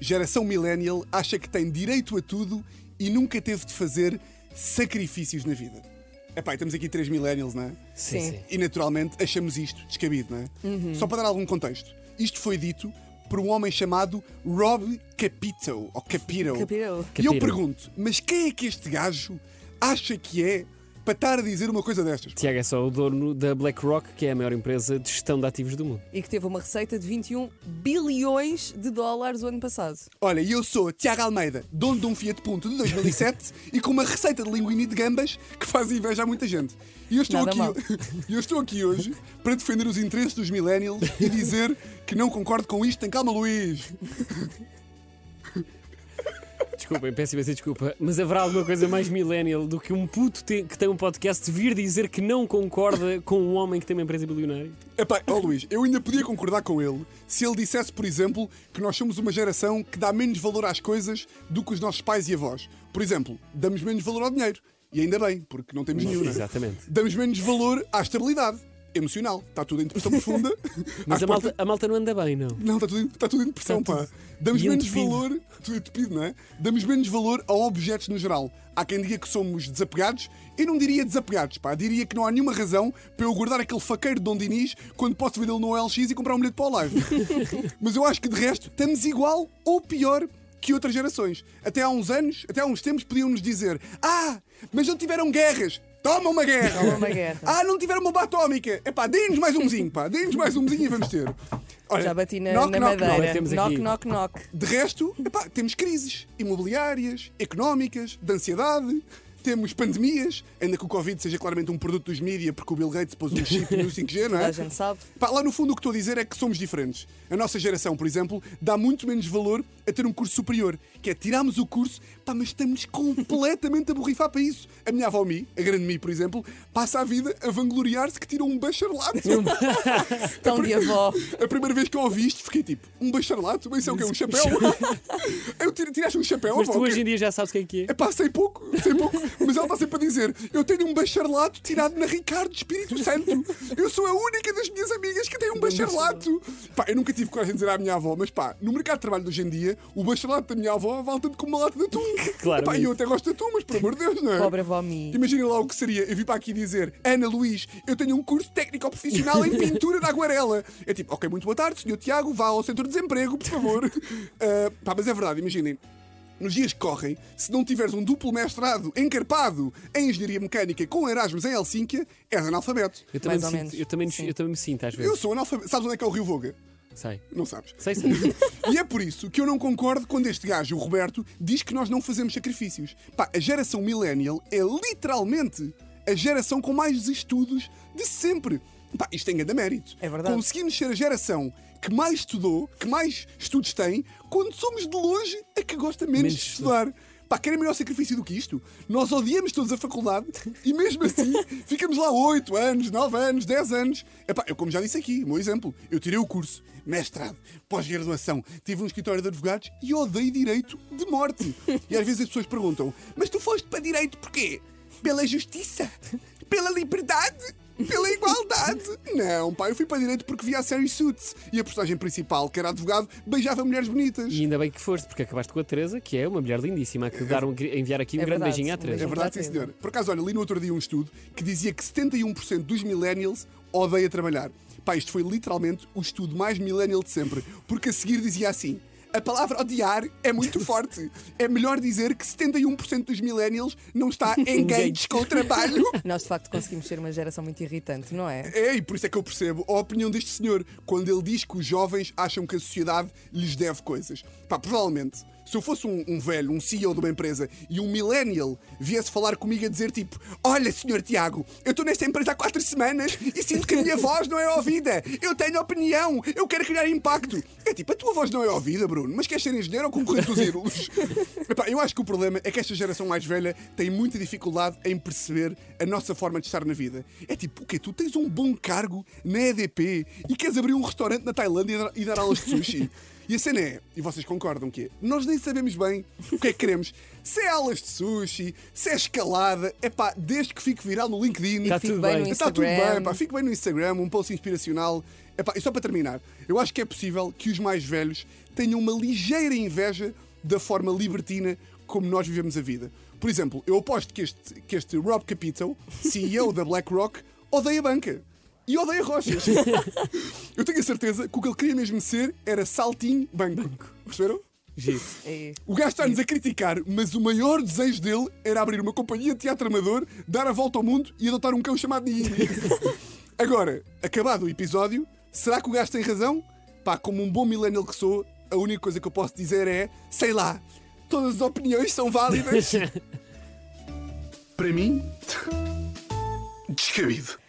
Geração Millennial acha que tem direito a tudo e nunca teve de fazer sacrifícios na vida. Epá, temos aqui três millennials, não é? Sim. Sim. E naturalmente achamos isto descabido, não é? Só para dar algum contexto. Isto foi dito por um homem chamado Rob Capito, ou Capiro. Capiro. E eu pergunto, mas quem é que este gajo acha que é para estar a dizer uma coisa destas? Tiago é só o dono da BlackRock, que é a maior empresa de gestão de ativos do mundo. E que teve uma receita de 21 bilhões de dólares o ano passado. Olha, e eu sou Tiago Almeida, dono de um Fiat Punto de 2007 e com uma receita de linguine de gambas que faz inveja a muita gente. E eu estou, Nada aqui, mal. eu estou aqui hoje para defender os interesses dos millennials e dizer que não concordo com isto. Tem calma, Luís. Desculpem, peço imensa desculpa, mas haverá alguma coisa mais millennial do que um puto te- que tem um podcast vir dizer que não concorda com um homem que tem uma empresa bilionária? Epá, ó Luís, eu ainda podia concordar com ele se ele dissesse, por exemplo, que nós somos uma geração que dá menos valor às coisas do que os nossos pais e avós. Por exemplo, damos menos valor ao dinheiro. E ainda bem, porque não temos nenhum. não é? Exatamente. Damos menos valor à estabilidade emocional. Está tudo em depressão profunda. Mas a malta, a malta não anda bem, não. Não, está tudo, em- está tudo em depressão, Está pá. tudo- Damos e menos entupido. valor. Tudo entupido, não é? Damos menos valor a objetos no geral. Há quem diga que somos desapegados. Eu não diria desapegados, pá. Diria que não há nenhuma razão para eu guardar aquele faqueiro de Dom Dinis quando posso vendê-lo no OLX e comprar um bilhete para o live. Mas eu acho que de resto estamos igual ou pior que outras gerações. Até há uns anos, até há uns tempos, podiam-nos dizer: Ah, mas não tiveram guerras. Toma uma guerra! Toma uma guerra. Ah, não tiveram uma bomba atómica! Epá, deem-nos mais umzinho, pá, deem-nos mais umzinho e vamos ter. Olha, Já bati na, knock, na knock, knock. madeira. Knock, aqui- knock, knock. De resto, epá, temos crises imobiliárias, económicas, de ansiedade, temos pandemias, ainda que o Covid seja claramente um produto dos mídia, porque o Bill Gates pôs um chip no 5G, não é? a gente sabe. Pá, lá no fundo o que estou a dizer é que somos diferentes. A nossa geração, por exemplo, dá muito menos valor a ter um curso superior, que é tirarmos o curso, pá, mas estamos completamente a borrifar para isso. A minha avó Mi, a grande Mi, por exemplo, passa a vida a vangloriar-se que tirou um bacharelato. Tão de avó. A primeira vez que eu ouvi isto, fiquei tipo, um bacharelato? Mas isso é o quê? Um chapéu? eu tiraste um chapéu, Mas avó, tu hoje em dia já sabes quem que é. É pá, sei pouco, sei pouco, mas ela está sempre a dizer: Eu tenho um bacharelato tirado na Ricardo Espírito Santo. Eu sou a única das minhas amigas que tem um bacharelato. Pá, eu nunca tive coragem de dizer à minha avó, mas pá, no mercado de trabalho de hoje em dia, o bacharelato da minha avó vale tanto como uma lata de atum. Claramente. Pá, eu até gosto de atum, mas por amor de Deus, não é? Pobre avó Mi. Imaginem lá o que seria. Eu vim para aqui dizer: Ana Luís, eu tenho um curso técnico-profissional em pintura da aguarela. É tipo, ok, muito boa tarde, senhor Tiago, vá ao centro de desemprego, por favor. Ah, pá, mas é verdade, imaginem. Nos dias que correm, se não tiveres um duplo mestrado encarpado em engenharia mecânica com Erasmus em Helsínquia, és analfabeto. Eu também, Mais me ou sinto, menos. eu, também, Sim. eu também me sinto às Eu vezes. sou analfabeto. Sabes onde é que é o Rio Voga? Sei. Não sabes. Sei, sei. E é por isso que eu não concordo quando este gajo, o Roberto, diz que nós não fazemos sacrifícios. Pá, a geração millennial é literalmente a geração com mais estudos de sempre. Pá, isto tem grande mérito. É verdade. Conseguimos ser a geração que mais estudou, que mais estudos tem, quando somos de longe a que gosta menos, Menos de estudar. Pá, querem melhor sacrifício do que isto? Nós odiamos todos a faculdade e mesmo assim ficamos lá 8 anos, 9 anos, 10 anos. Epá, eu como já disse aqui, o meu exemplo, eu tirei o curso, mestrado, pós-graduação, tive um escritório de advogados e odeio direito de morte. E às vezes as pessoas perguntam, mas tu foste para direito porquê? Pela justiça? Pela liberdade? Pela igualdade? Não, pá, eu fui para direito porque via a série Suits e a personagem principal, que era advogado, beijava mulheres bonitas. E ainda bem que foste, porque acabaste com a Teresa, que é uma mulher lindíssima, a que dar um, a enviar aqui um É grande verdade. beijinho à Um Teresa. É verdade, sim, senhor. Por acaso, olha, li no outro dia um estudo que dizia que 71% dos millennials odeia trabalhar. Pá, isto foi literalmente o estudo mais millennial de sempre, porque a seguir dizia assim. A palavra odiar é muito forte. É melhor dizer que 71% dos millennials não está engaged com o trabalho. Nós de facto conseguimos ser uma geração muito irritante, não é? É, e por isso é que eu percebo a opinião deste senhor quando ele diz que os jovens acham que a sociedade lhes deve coisas. Pá, provavelmente, se eu fosse um, um velho, um CEO de uma empresa e um millennial viesse falar comigo a dizer tipo: Olha, senhor Tiago, eu estou nesta empresa há quatro semanas e sinto que a minha voz não é ouvida. Eu tenho opinião, eu quero criar impacto. É tipo, a tua voz não é ouvida, Bruno, mas queres ser engenheiro ou concorrente dos ídolos? Epá, eu acho que o problema é que esta geração mais velha tem muita dificuldade em perceber a nossa forma de estar na vida. É tipo, o quê? Tu tens um bom cargo na EDP e queres abrir um restaurante na Tailândia e dar, e dar aulas de sushi? E a cena é, e vocês concordam que é, nós nem sabemos bem o que é que queremos. Se é aulas de sushi, se é escalada, é pá, desde que fique viral no LinkedIn. Tá Fique tudo bem Está tudo bem, pá, fique bem no Instagram, um post inspiracional. Epá, e só para terminar, eu acho que é possível que os mais velhos tenham uma ligeira inveja da forma libertina como nós vivemos a vida. Por exemplo, eu aposto que este, que este Rob Capito, CEO da BlackRock, odeia banca. E odeia rochas. eu tenho a certeza que o que ele queria mesmo ser era saltinho banco. Perceberam? Giro. É. O gajo está-nos a criticar, mas o maior desejo dele era abrir uma companhia de teatro amador, dar a volta ao mundo e adotar um cão chamado Nini. Agora, acabado o episódio, será que o gajo tem razão? Pá, como um bom millennial que sou, a única coisa que eu posso dizer é, sei lá, todas as opiniões são válidas. Para mim, descabido.